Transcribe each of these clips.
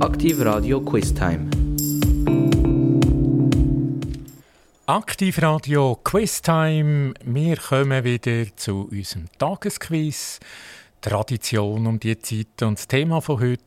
Aktiv Radio Quiz Time. Aktiv Radio Quiz Time. Wir kommen wieder zu unserem Tagesquiz. Tradition um die Zeit und das Thema von heute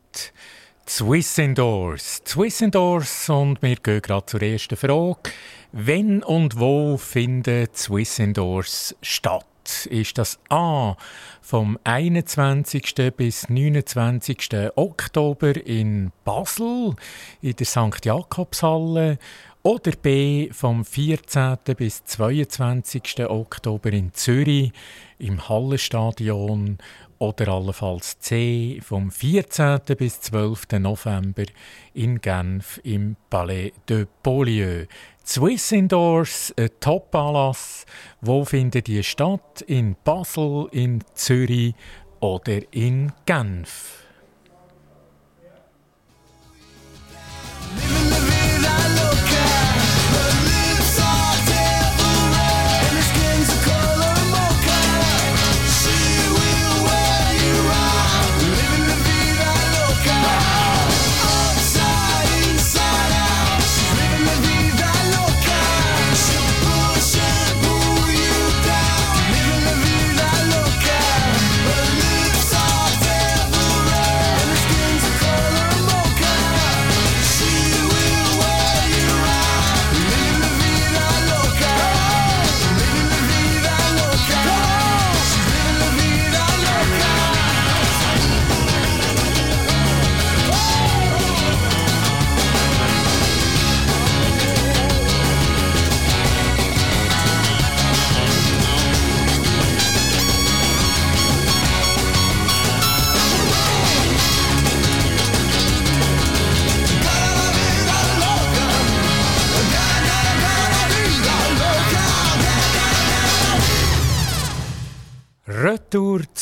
Swiss Indoors. Swiss Indoors und wir gehen gerade zur ersten Frage. Wenn und wo finden Swiss Indoors statt? Ist das A vom 21. bis 29. Oktober in Basel in der St. Jakobshalle oder B vom 14. bis 22. Oktober in Zürich im Hallenstadion oder allenfalls C vom 14. bis 12. November in Genf im Palais de Beaulieu. Swiss Indoors, ein Top-Anlass. Wo findet die statt? In Basel, in Zürich oder in Genf?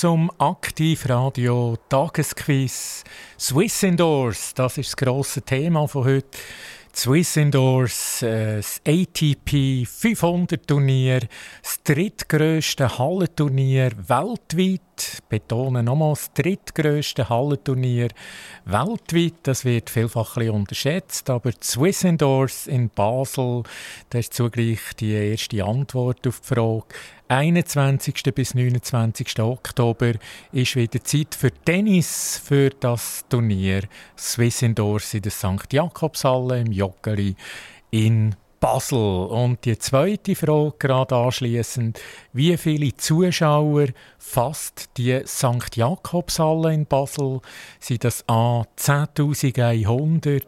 Zum Aktivradio Tagesquiz. Swiss Indoors, das ist das grosse Thema von heute. Swiss Indoors, äh, das ATP 500 Turnier, das drittgrößte Hallenturnier weltweit. Betone nochmals, das drittgrößte Hallenturnier weltweit. Das wird vielfach unterschätzt, aber Swiss Indoors in Basel, das ist zugleich die erste Antwort auf die Frage. 21. bis 29. Oktober ist wieder Zeit für Tennis für das Turnier Swiss Indoors in der St. Jakobshalle im Joggeli in Basel. Und die zweite Frage gerade anschließend: Wie viele Zuschauer fasst die St. Jakobshalle in Basel? Sind das A 10.100,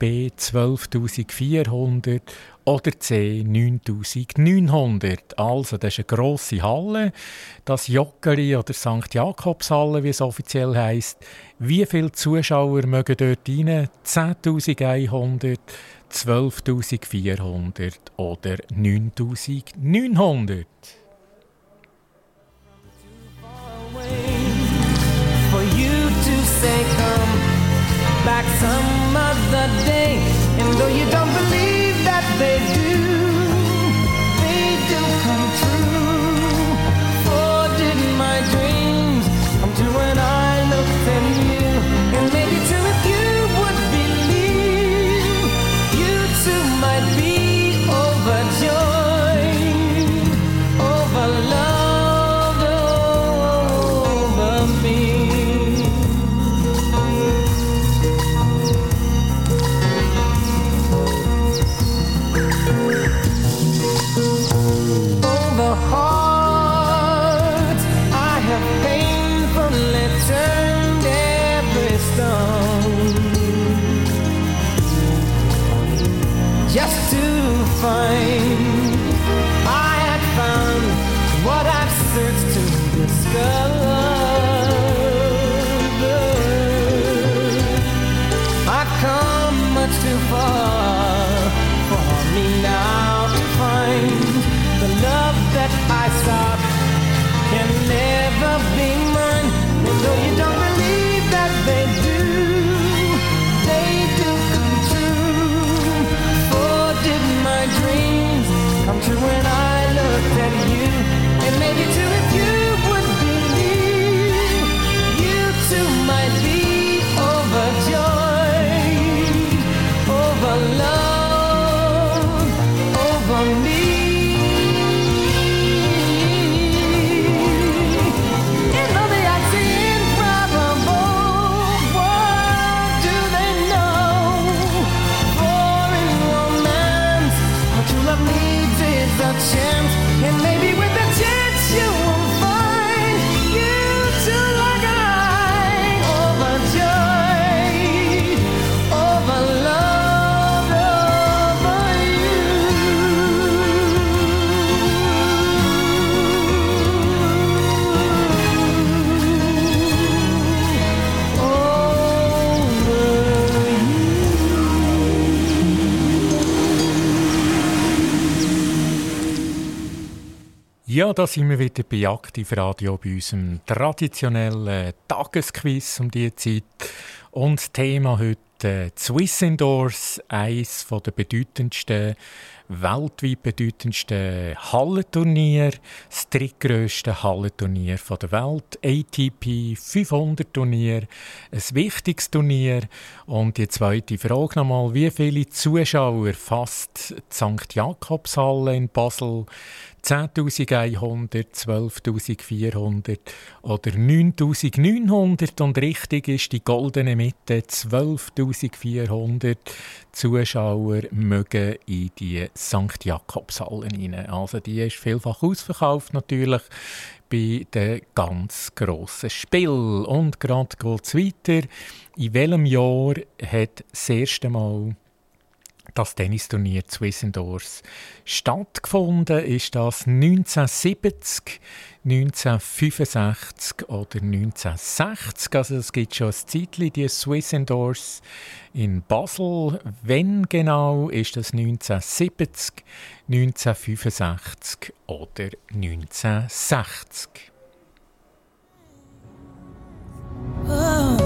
B 12.400 oder C 9900. Also, das ist eine grosse Halle. Das Joggeli oder St. Jakobshalle, wie es offiziell heisst. Wie viele Zuschauer mögen dort rein? 10.100, 12.400 oder 9.900? For you to say come back some da sind wir wieder bei Aktiv Radio bei unserem traditionellen Tagesquiz um diese Zeit. Und das Thema heute äh, Swiss Indoors, eines der bedeutendsten weltweit bedeutendsten Hallenturnier, das drittgrößte Hallenturnier der Welt, ATP 500 Turnier, ein wichtiges Turnier. Und die zweite Frage nochmal, wie viele Zuschauer fasst die St. Jakobshalle in Basel? 10.100, 12.400 oder 9.900 und richtig ist die goldene Mitte 12.400 Zuschauer mögen in die St. Jakobshallen rein. Also die ist vielfach ausverkauft natürlich bei den ganz grossen Spielen. Und gerade geht es weiter. In welchem Jahr hat das erste Mal das Tennisturnier Swiss Indoors stattgefunden. Ist das 1970, 1965 oder 1960? Also es gibt schon ein Zeitchen, die Swiss Indoors in Basel. Wenn genau, ist das 1970, 1965 oder 1960? Oh,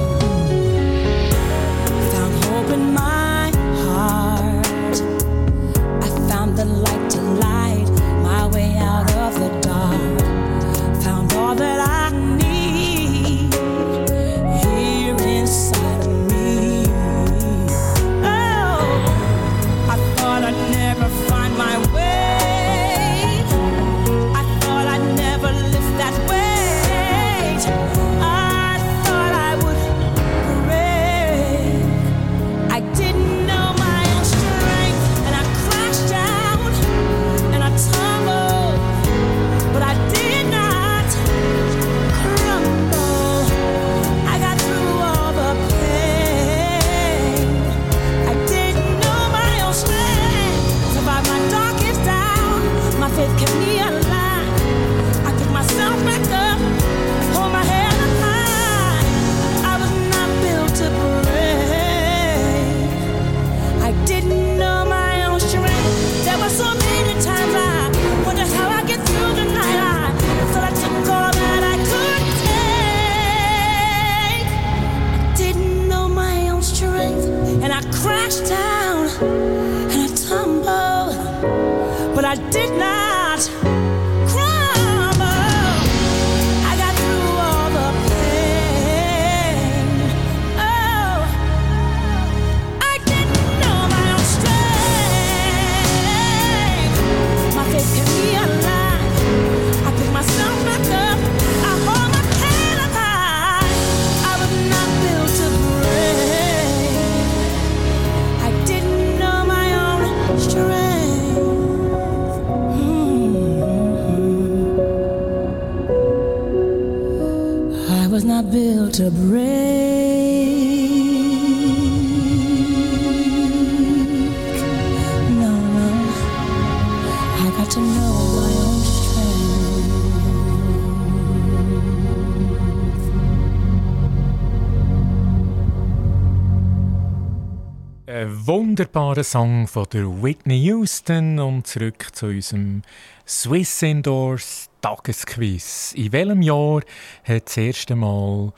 Ein wunderbarer Song von der Whitney Houston und zurück zu unserem Swiss Indoors Tagesquiz. In welchem Jahr hat das erste Mal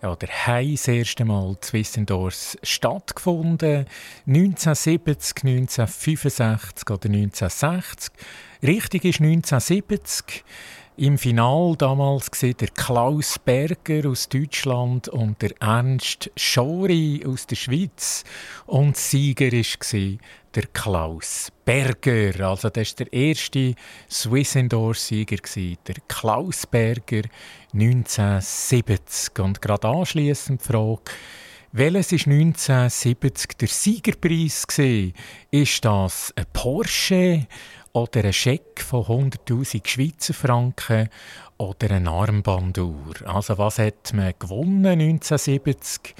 oder haben das erste Mal Swiss Indoors stattgefunden. 1970, 1965 oder 1960. Richtig ist 1970. Im Final damals war der Klaus Berger aus Deutschland und der Ernst Schori aus der Schweiz. Und Sieger war der Klaus Berger. Also das war der erste Swiss Indoor-Sieger, der Klaus Berger 1970. Und gerade anschliessend die Frage, welches war 1970 der Siegerpreis? Ist das ein Porsche oder ein Scheck von 100.000 Schweizer Franken oder eine Armbanduhr? Also was hat man gewonnen 1970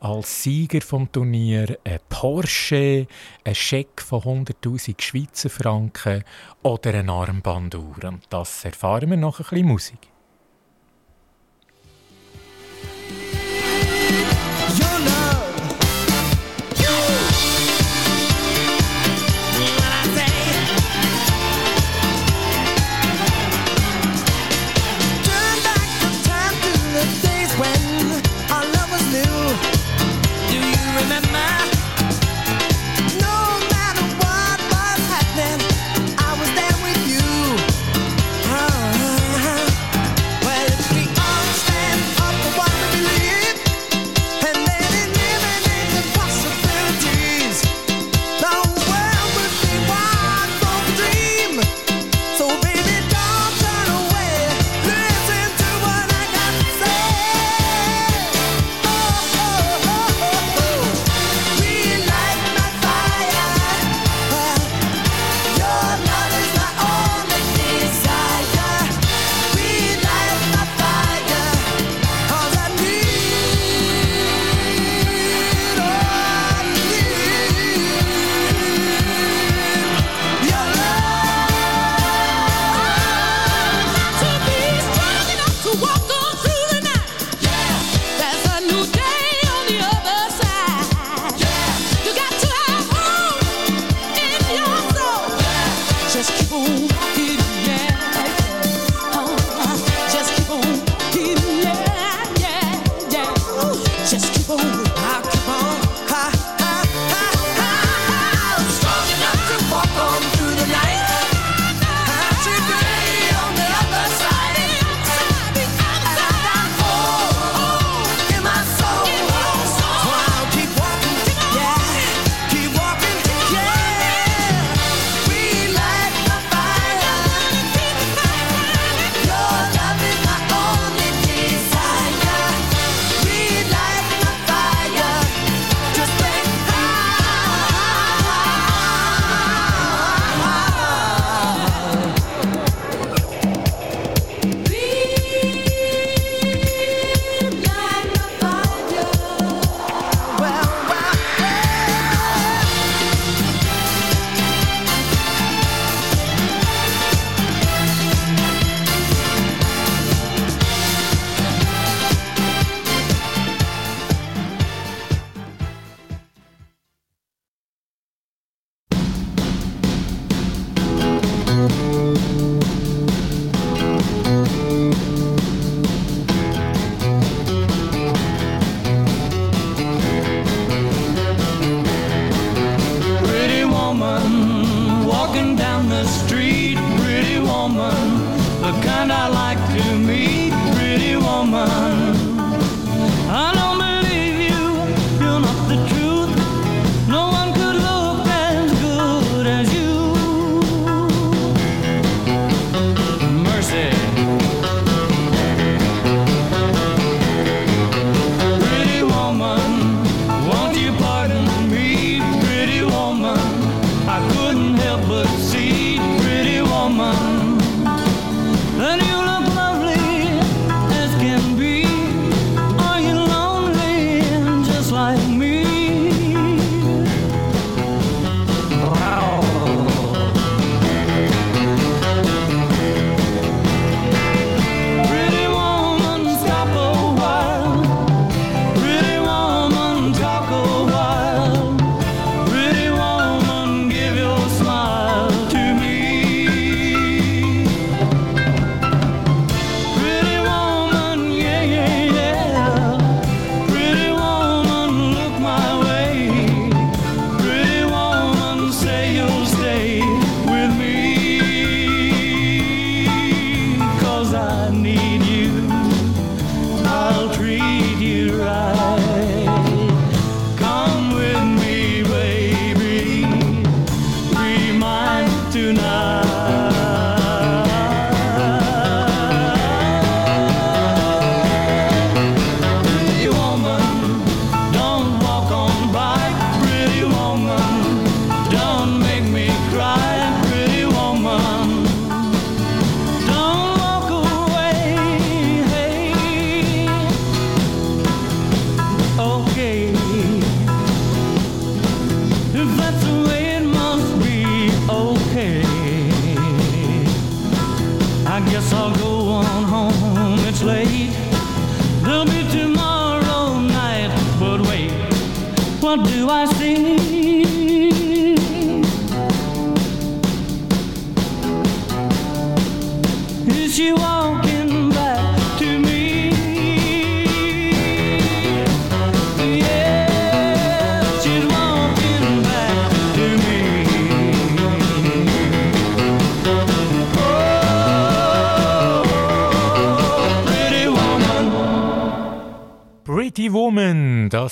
als Sieger vom Turnier? Ein Porsche, ein Scheck von 100.000 Schweizer Franken oder eine Armbanduhr? Und das erfahren wir noch ein bisschen Musik.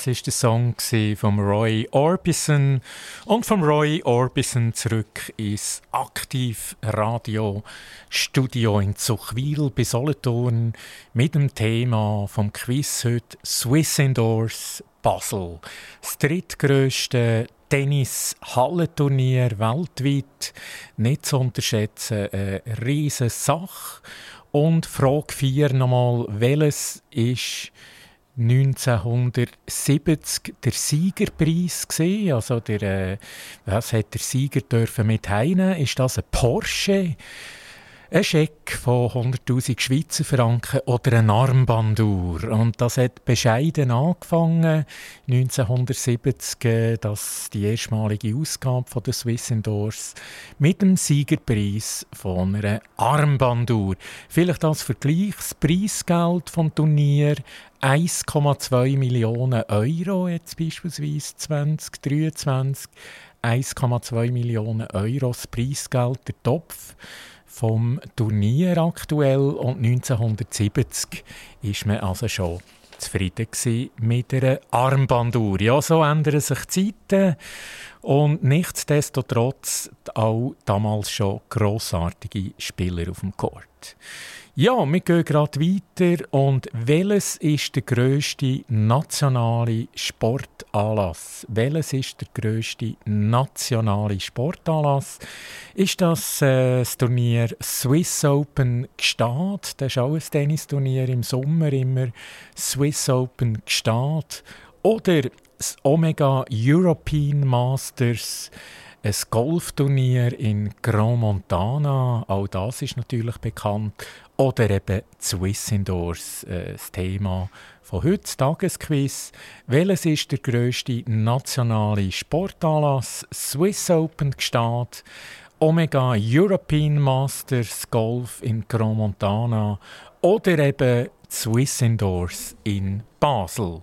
Ist der Song von Roy Orbison und vom Roy Orbison zurück ins Aktiv Radio Studio in Zuchwil bei Solothurn mit dem Thema vom Quiz heute Swiss Indoors Basel. Das drittgrößte Tennis-Hallenturnier weltweit. Nicht zu unterschätzen, eine riesige Sache. Und Frage 4 nochmal, welches ist 1970 der Siegerpreis gesehen. Also der, äh, was hat der Sieger dürfen mit heine? Ist das ein Porsche? Ein Scheck von 100.000 Schweizer Franken oder eine Armbanduhr. Und das hat bescheiden angefangen, 1970, äh, dass die erstmalige Ausgabe von der Swiss Indoors mit dem Siegerpreis von einer Armbanduhr. Vielleicht als Vergleich, das Preisgeld vom Turnier 1,2 Millionen Euro jetzt beispielsweise 2023. 1,2 Millionen Euro das Preisgeld, der Topf vom Turnier aktuell und 1970 ist man also schon zufrieden mit einer Armbanduhr. Ja, so ändern sich die Zeiten und nichtsdestotrotz auch damals schon grossartige Spieler auf dem Court. Ja, wir gehen gerade weiter. Und welches ist der grösste nationale Sportanlass? Welches ist der grösste nationale Sportanlass? Ist das äh, das Turnier Swiss Open Gstaad? Das ist auch ein Tennisturnier im Sommer immer. Swiss Open Gstaad. Oder das Omega European Masters ein Golfturnier in Grand Montana, auch das ist natürlich bekannt. Oder eben Swiss Indoors, äh, das Thema von heute, Tagesquiz. Welches ist der grösste nationale Sportanlass? Swiss Open gestartet, Omega European Masters Golf in Grand Montana oder eben Swiss Indoors in Basel.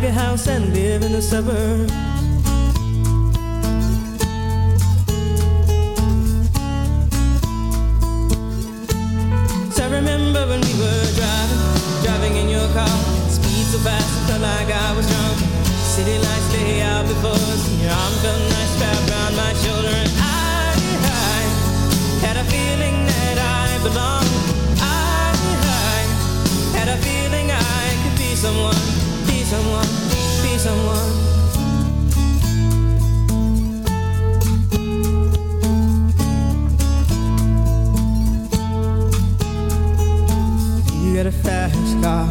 bigger house and live in the suburbs. get a fast car.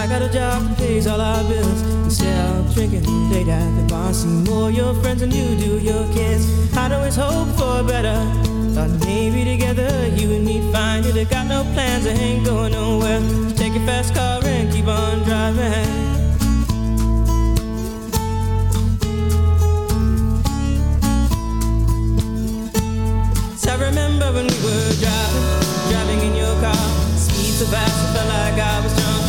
I got a job that pays all our bills. Instead of drinking late at the bar, some more your friends than you do your kids. I'd always hope for better. Thought maybe together you and me find it. I got no plans, I ain't going nowhere. So take your fast car and keep on driving. I remember when we were driving survived, so felt like I was drunk.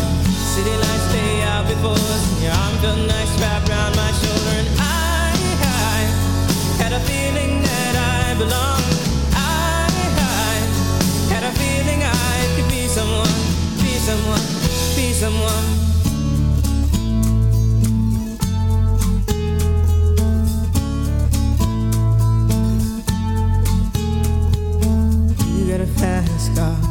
City lights stay out before us, and your arm felt nice wrapped around my shoulder. And I, I had a feeling that I belonged. I, I had a feeling I could be someone, be someone, be someone. Got a fast car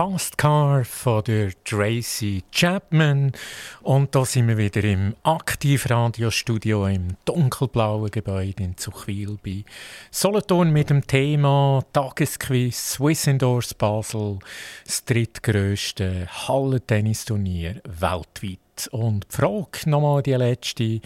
Fast Car von der Tracy Chapman. Und da sind wir wieder im Aktivradiostudio im dunkelblauen Gebäude in Zuchwil bei Solothurn mit dem Thema Tagesquiz Swiss Indoors Basel, das drittgrößte Hallentennisturnier weltweit. Und die Frage, nochmal die letzte,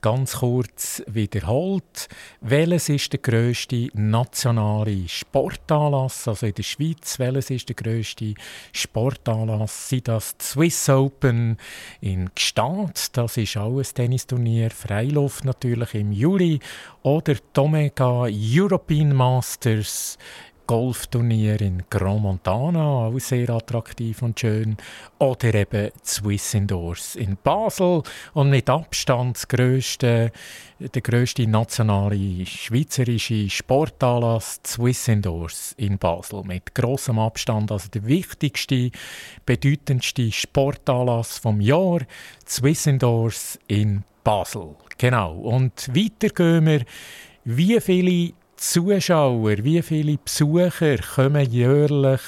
ganz kurz wiederholt. Welches ist der grösste nationale Sportanlass, also in der Schweiz, welches ist der grösste Sportanlass? Sind das die Swiss Open in Gstaad, das ist auch ein Tennisturnier, Freiluft natürlich im Juli, oder die Omega European Masters Golfturnier in Grand Montana, auch sehr attraktiv und schön. Oder eben Swiss Indoors in Basel und mit Abstand das grösste, der grösste nationale schweizerische Sportanlass Swiss Indoors in Basel. Mit großem Abstand, also der wichtigste, bedeutendste Sportanlass vom Jahr, Swiss Indoors in Basel. Genau. Und weiter gehen wir, wie viele Zuschauer, wie viele Besucher kommen jährlich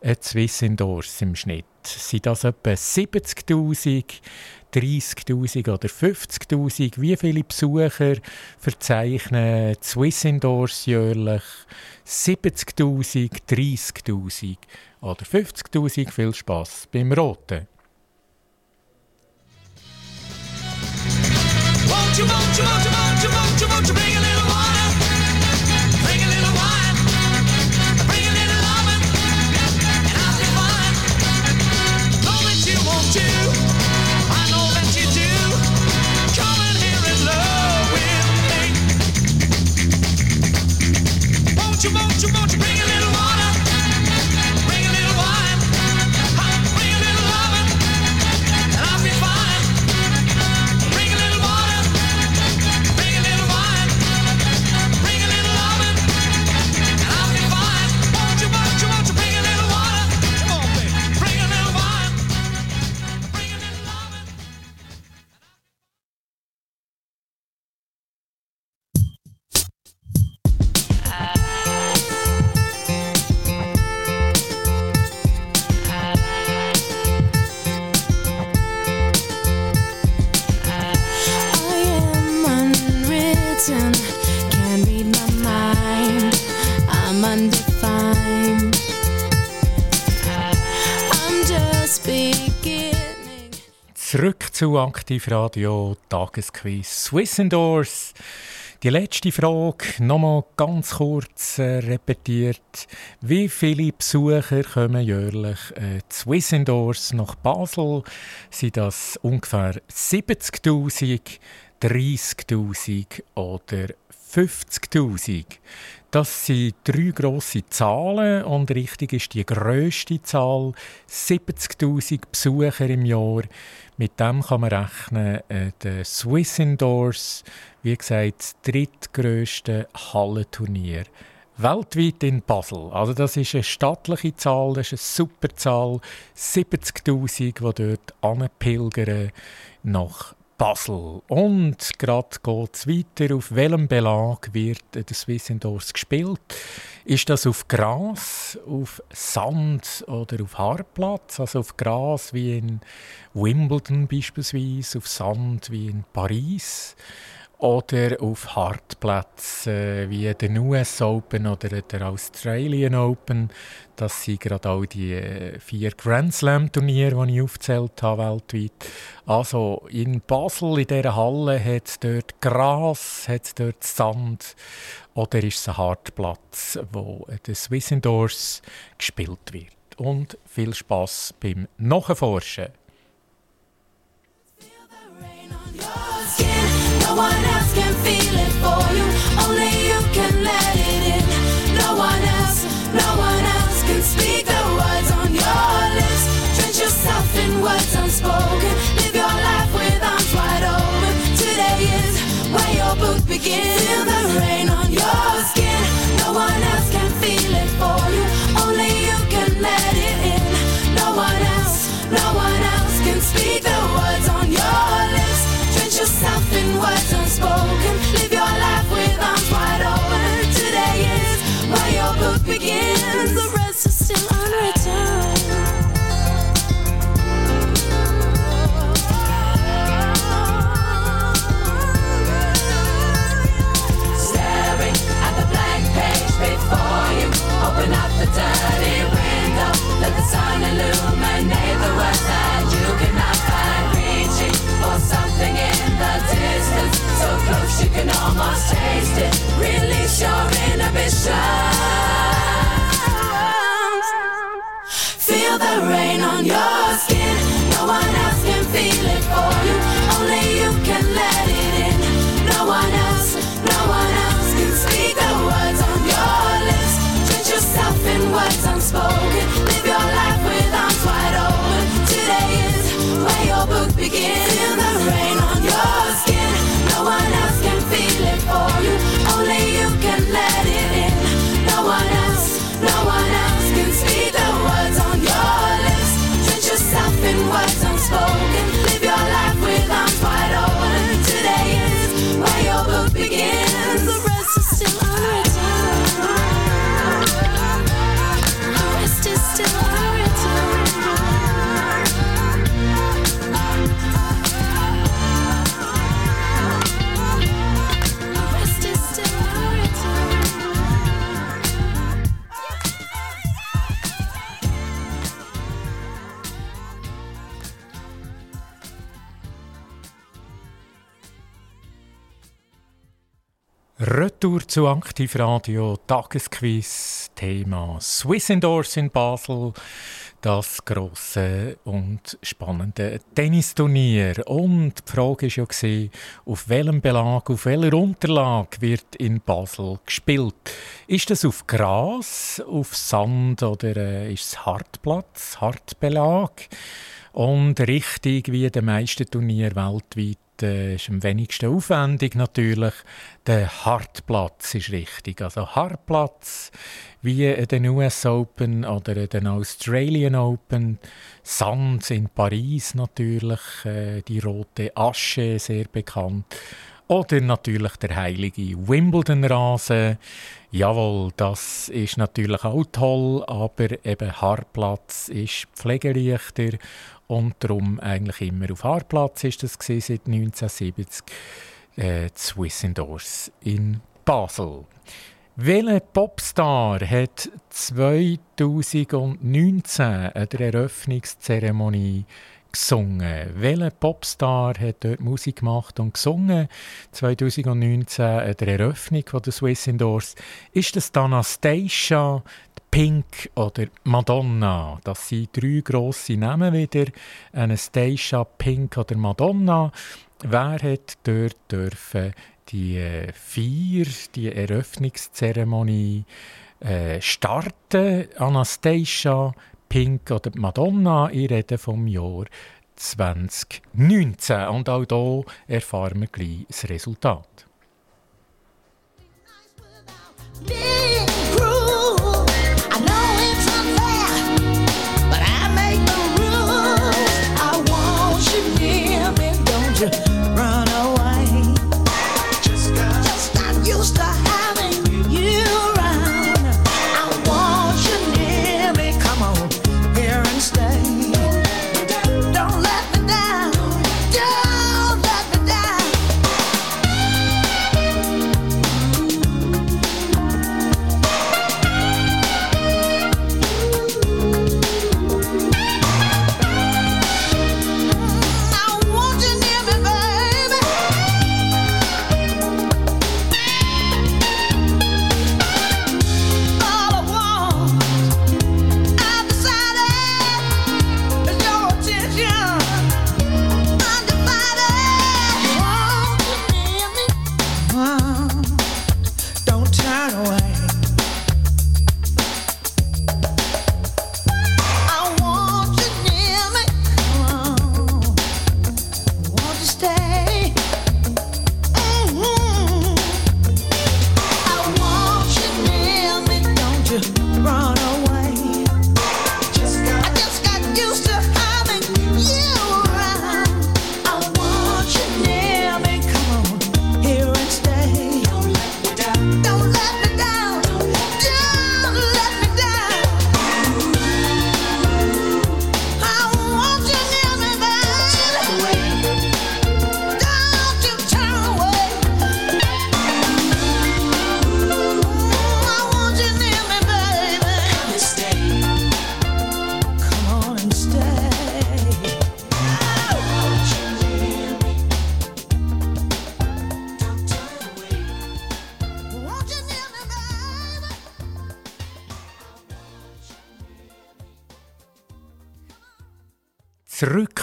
äh, Swiss Indoors im Schnitt? Sind das etwa 70'000, 30'000 oder 50'000? Wie viele Besucher verzeichnen Swiss Indoors jährlich? 70'000, 30'000 oder 50'000? Viel Spaß beim Roten. Won't you, won't you, won't you, won't you, won't you, zu Aktivradio Tagesquiz Swiss Indoors. Die letzte Frage nochmal ganz kurz äh, repetiert. Wie viele Besucher kommen jährlich äh, Swiss Indoors nach Basel? Sind das ungefähr 70.000, 30.000 oder 50.000? Das sind drei grosse Zahlen und richtig ist die grösste Zahl 70.000 Besucher im Jahr. Mit dem kann man rechnen, äh, der Swiss Indoors, wie gesagt, das drittgrößte Hallenturnier weltweit in Basel. Also das ist eine stattliche Zahl, das ist eine super Zahl. 70'000, die dort anpilgern nach Basel. Und gerade geht es weiter. Auf welchem Belag wird der Swiss Indoors gespielt? Ist das auf Gras, auf Sand oder auf Hartplatz? Also auf Gras wie in Wimbledon beispielsweise, auf Sand wie in Paris oder auf Hartplätzen wie den US Open oder der Australian Open. Das sind gerade auch die äh, vier Grand Slam Turniere, die ich aufgezählt habe weltweit. Also in Basel, in dieser Halle, hat es dort Gras, hat es dort Sand oder ist es ein Hartplatz, wo der Swiss Indoors gespielt wird. Und viel Spaß beim Nachforschen. No one else can feel it for you. Only zu Aktivradio, Tagesquiz, Thema Swiss Indoors in Basel, das große und spannende Tennisturnier. Und die Frage war ja, auf welchem Belag, auf welcher Unterlage wird in Basel gespielt? Ist das auf Gras, auf Sand oder äh, ist es Hartplatz, Hartbelag? Und richtig wie die meisten Turniere weltweit ist am wenigsten aufwendig natürlich. Der Hartplatz ist richtig. Also Hartplatz wie den US Open oder den Australian Open. Sand in Paris natürlich, äh, die rote Asche sehr bekannt. Oder natürlich der heilige Wimbledon-Rasen. Jawohl, das ist natürlich auch toll, aber eben Hartplatz ist pflegeleichter und darum eigentlich immer auf Hartplatz ist das seit 1970 äh, Swiss Indoors in Basel. Welcher Popstar hat 2019 an der Eröffnungszeremonie gesungen? Welcher Popstar hat dort Musik gemacht und gesungen? 2019 an der Eröffnung von der Swiss Indoors. Ist das Anastasia, Pink oder Madonna? Das sind drei grosse Namen wieder. Anastasia, Pink oder Madonna. Wer hat dort dürfen die äh, Feier, die Eröffnungszeremonie äh, starten? Anastasia, Pink oder Madonna. Ich rede vom Jahr 2019. Und auch hier erfahren wir gleich das Resultat. Being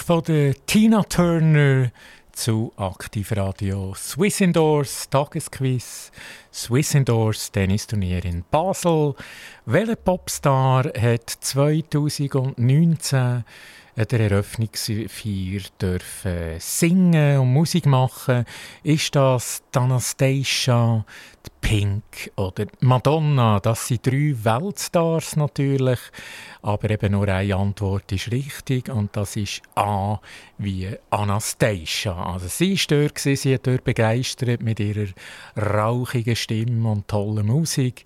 von der Tina Turner zu Aktivradio Swiss Indoors Tagesquiz. Swiss Indoors Tennisturnier in Basel. Welcher Popstar hat 2019 an der Eröffnungsfeier dürfen singen und Musik machen. Ist das Anastasia, Pink oder Madonna? Das sind drei Weltstars natürlich, aber eben nur eine Antwort ist richtig und das ist A wie Anastasia. Also sie war dort, sie hat dort begeistert mit ihrer rauchigen Stimme und tollen Musik.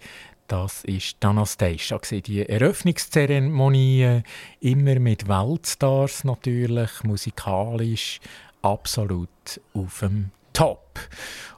Das ist Anastasia. Die Eröffnungszeremonie immer mit Weltstars natürlich, musikalisch absolut auf dem Top.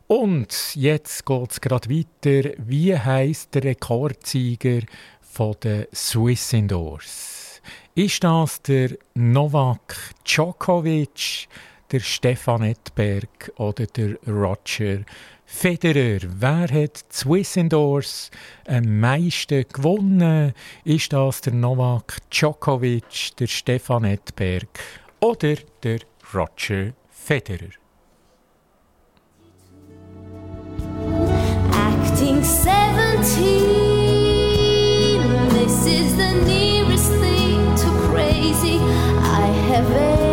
Und jetzt geht es gerade weiter. Wie heißt der Rekordsieger von der Swiss Indoors? Ist das der Novak Djokovic, der Stefan Edberg oder der Roger Federer, wer hat Swiss Indoors am meisten gewonnen? Ist das der Novak Djokovic, der Stefan Edberg oder der Roger Federer? Acting 17, this is the nearest thing to crazy I have ever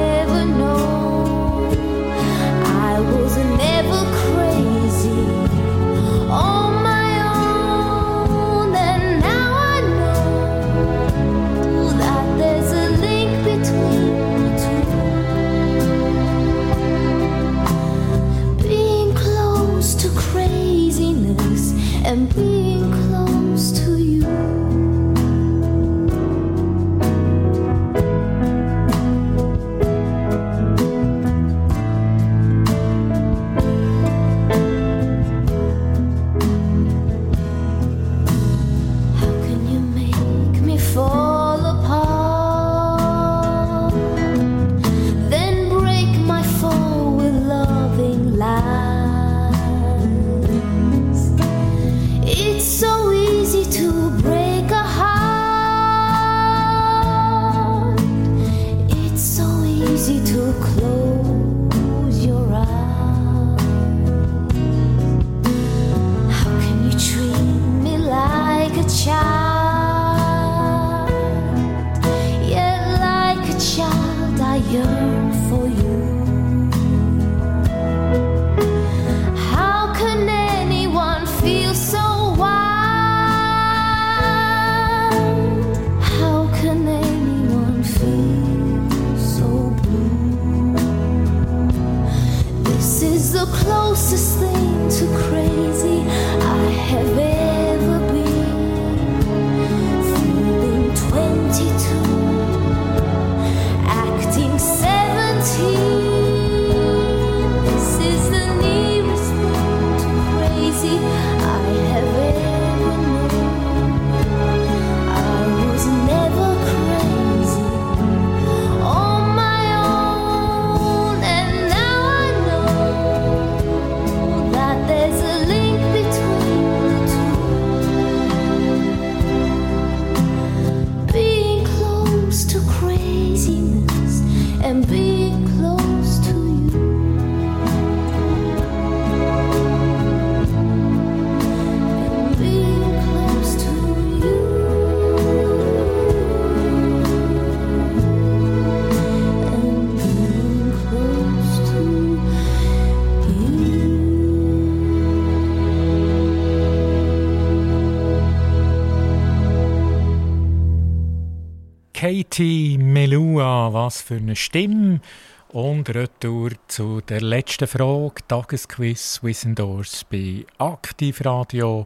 was für eine Stimme. Und Retour zu der letzten Frage. Tagesquiz Swiss Indoors bei Aktivradio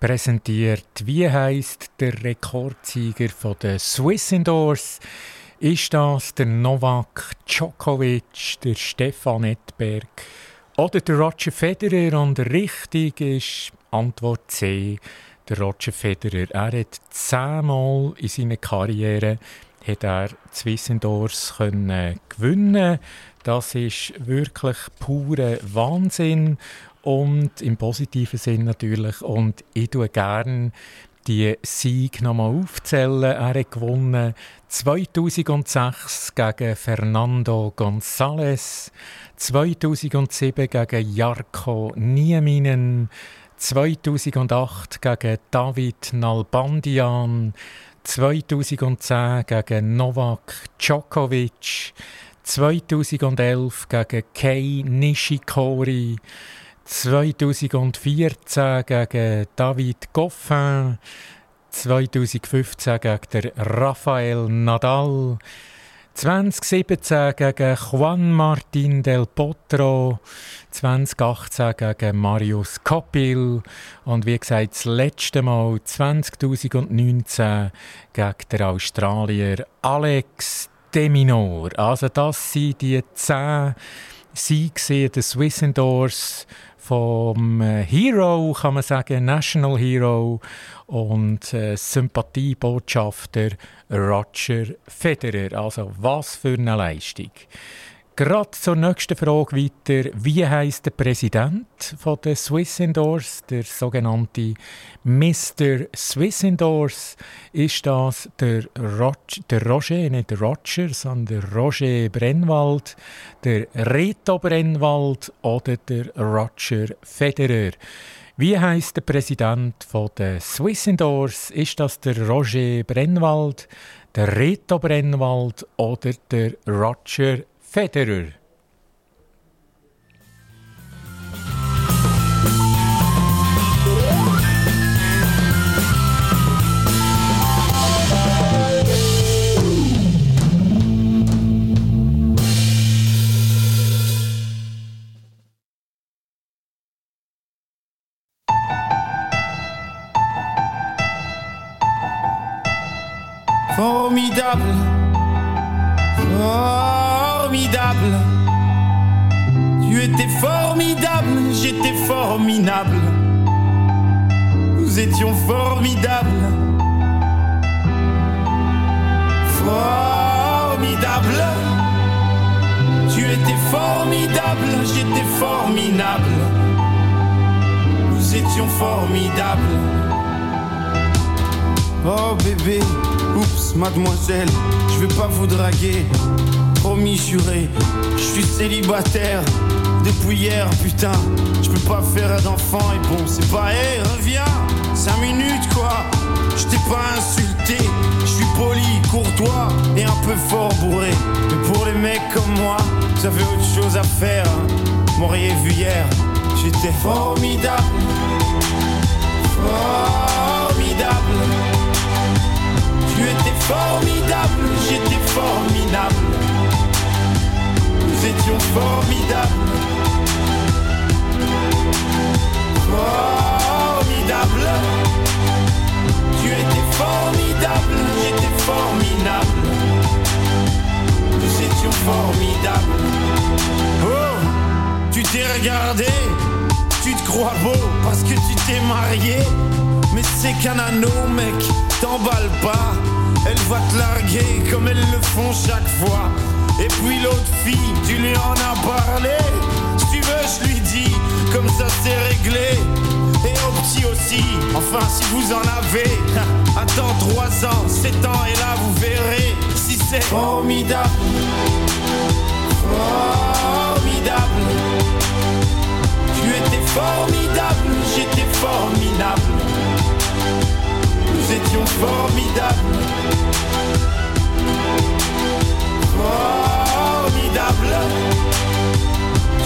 präsentiert. Wie heißt der Rekordsieger von der Swiss Indoors? Ist das der Novak Djokovic, der Stefan Edberg oder der Roger Federer? Und richtig ist Antwort C, der Roger Federer. Er hat zehnmal in seiner Karriere hat er Indoors können gewinnen. Das ist wirklich pure Wahnsinn und im positiven Sinn natürlich. Und ich tue gerne die Sieg nochmal aufzählen. Er hat gewonnen 2006 gegen Fernando González, 2007 gegen Jarko Nieminen, 2008 gegen David Nalbandian, 2010 gegen Novak Djokovic, 2011 gegen Kei Nishikori, 2014 gegen David Goffin, 2015 gegen Rafael Nadal, 2017 gegen Juan Martín del Potro, 2018 gegen Marius Koppil und wie gesagt das letzte Mal 2019 gegen den Australier Alex Deminor. Also das sind die zehn Siege der Swiss Indoors vom äh, Hero, kann man sagen, National Hero und äh, Sympathiebotschafter Roger Federer. Also was für eine Leistung. Gerade zur nächsten Frage weiter. Wie heißt der Präsident von der Swiss Indoors, der sogenannte Mr. Swiss Indoors? Ist das der, Rog der Roger, nicht der Roger, sondern der Roger Brennwald, der Reto Brennwald oder der Roger Federer? Wie heißt der Präsident von der Swiss Indoors? Ist das der Roger Brennwald, der Reto Brennwald oder der Roger Fetterür. Formidable Tu étais formidable, j'étais formidable. Nous étions formidables. Formidable. Tu étais formidable, j'étais formidable. Nous étions formidables. Oh bébé, oups, mademoiselle, je vais pas vous draguer. Promis juré, je suis célibataire depuis hier, putain. Je peux pas faire d'enfant et bon, c'est pas, hé, reviens, 5 minutes quoi. Je t'ai pas insulté, je suis poli, courtois et un peu fort bourré. Mais pour les mecs comme moi, vous avez autre chose à faire. Hein. M'auriez vu hier, j'étais formidable. Formidable. Tu étais formidable, j'étais formidable. Nous étions formidables. Formidable. Tu étais formidable, j'étais formidable. Nous étions formidables. Oh, tu t'es regardé, tu te crois beau parce que tu t'es marié. Mais c'est qu'un anneau, mec, t'emballe pas. Elle va te larguer comme elles le font chaque fois. Et puis l'autre fille, tu lui en as parlé. Si tu veux, je lui dis, comme ça c'est réglé. Et au petit aussi, enfin si vous en avez. Attends 3 ans, 7 ans, et là vous verrez si c'est formidable. Formidable. Tu étais formidable, j'étais formidable. Nous étions formidables. Formidable.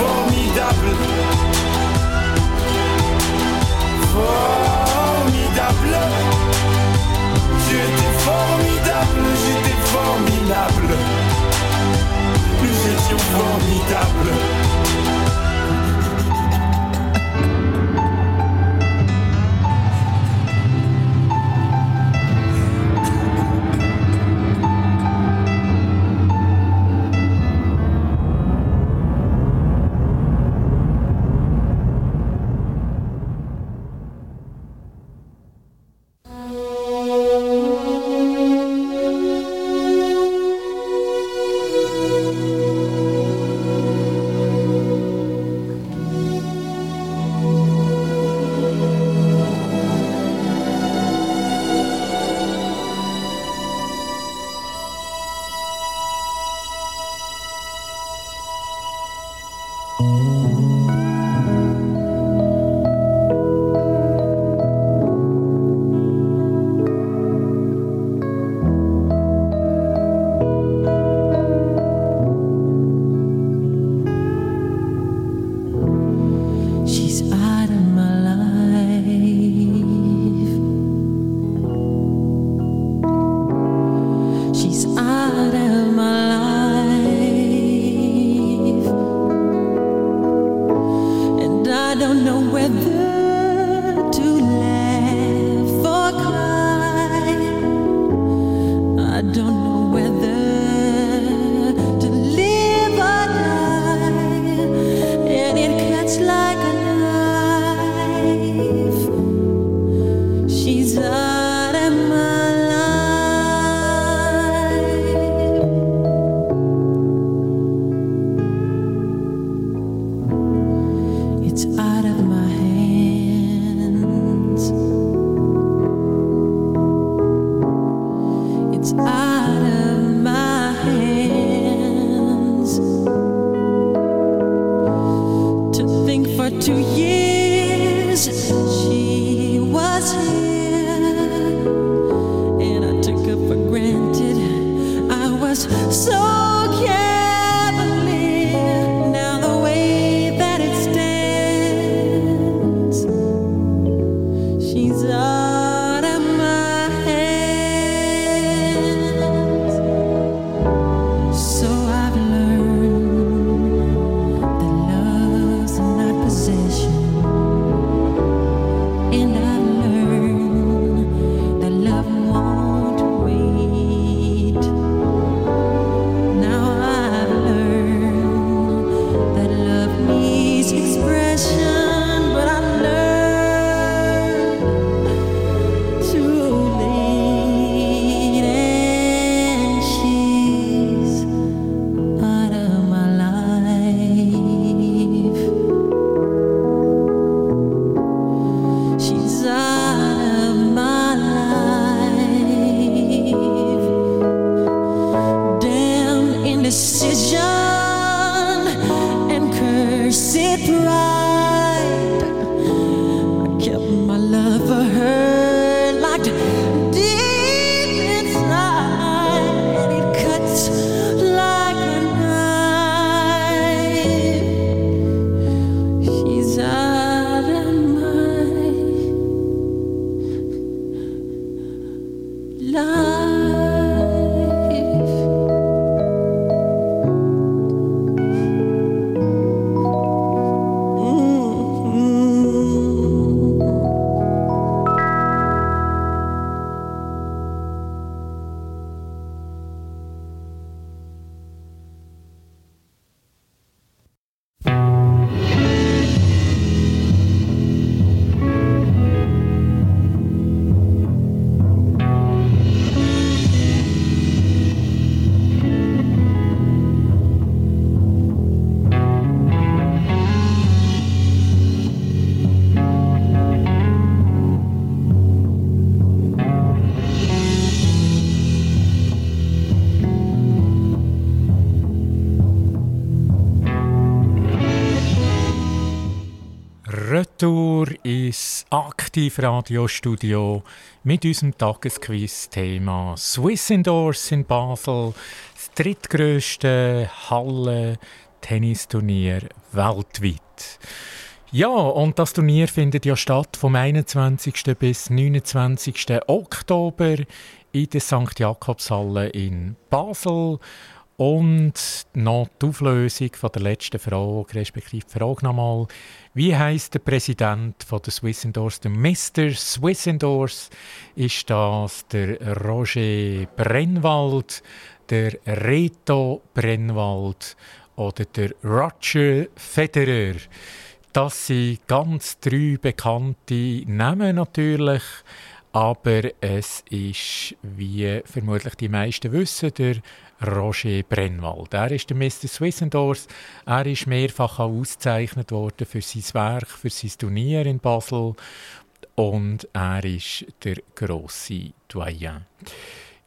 Formidable. Formidable. Tu étais formidable, j'étais formidable. Nous étions formidables. Ins Aktivradiostudio mit unserem Tagesquiz-Thema Swiss Indoors in Basel, das drittgrößte Halle-Tennisturnier weltweit. Ja, und das Turnier findet ja statt vom 21. bis 29. Oktober in der St. Jakobshalle in Basel. Und noch die Auflösung von der letzten Frage, respektive die Frage nochmal. Wie heißt der Präsident von der Swiss Indoors? Der Mr. Swiss Indoors ist das der Roger Brennwald, der Reto Brennwald oder der Roger Federer. Das sind ganz drei bekannte Namen natürlich, aber es ist, wie vermutlich die meisten wissen, der Roger Brennwald. Er ist der Mr. Swiss Indoors. Er ist mehrfach ausgezeichnet worden für sein Werk, für sein Turnier in Basel und er ist der grosse Doyen.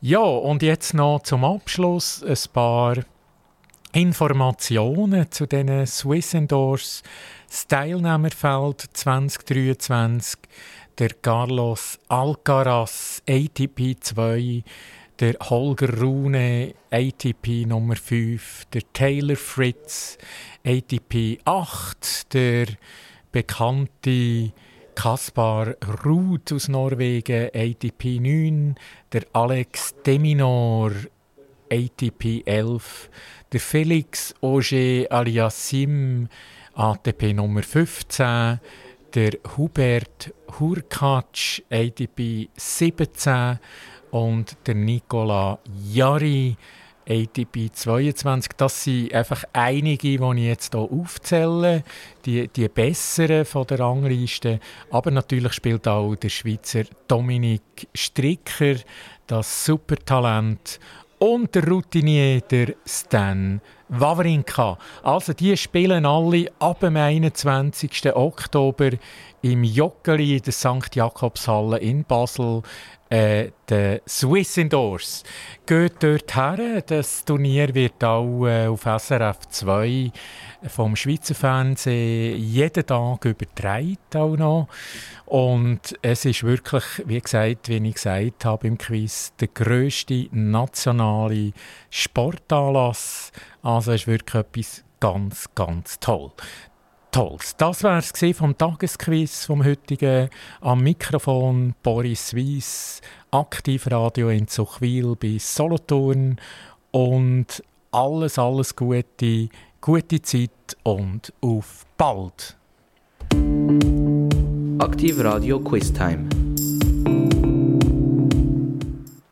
Ja, und jetzt noch zum Abschluss ein paar Informationen zu den Swiss Indoors. Das Teilnehmerfeld 2023, der Carlos Alcaraz ATP 2, der Holger Rune ATP Nummer 5, der Taylor Fritz ATP 8, der bekannte Kaspar Ruud aus Norwegen ATP 9, der Alex Deminor ATP 11, der Felix Auger Aliassim ATP Nummer 15, der Hubert Hurkacz ATP 17 und der Nicola Jari ATP 22. Das sind einfach einige, die ich jetzt hier aufzähle, die, die besseren von der Rangliste. Aber natürlich spielt auch der Schweizer Dominik Stricker, das Supertalent und der Routinier, der Stan Wawrinka. Also die spielen alle ab dem 21. Oktober im Joggeli in der St. Jakobshalle in Basel äh, der Swiss Indoors. Geht dort her. Das Turnier wird auch äh, auf SRF 2 vom Schweizer Fernsehen jeden Tag übertragen auch noch. Und es ist wirklich, wie gesagt, wie ich gesagt habe im Quiz, der grösste nationale Sportanlass. Also es ist wirklich etwas ganz, ganz toll. Tolles. Das war es vom Tagesquiz vom heutigen am Mikrofon Boris Weiss, Aktivradio in Zuchwil bis Solothurn und alles, alles Gute, gute Zeit und auf bald. Aktiv Radio Quiz Time.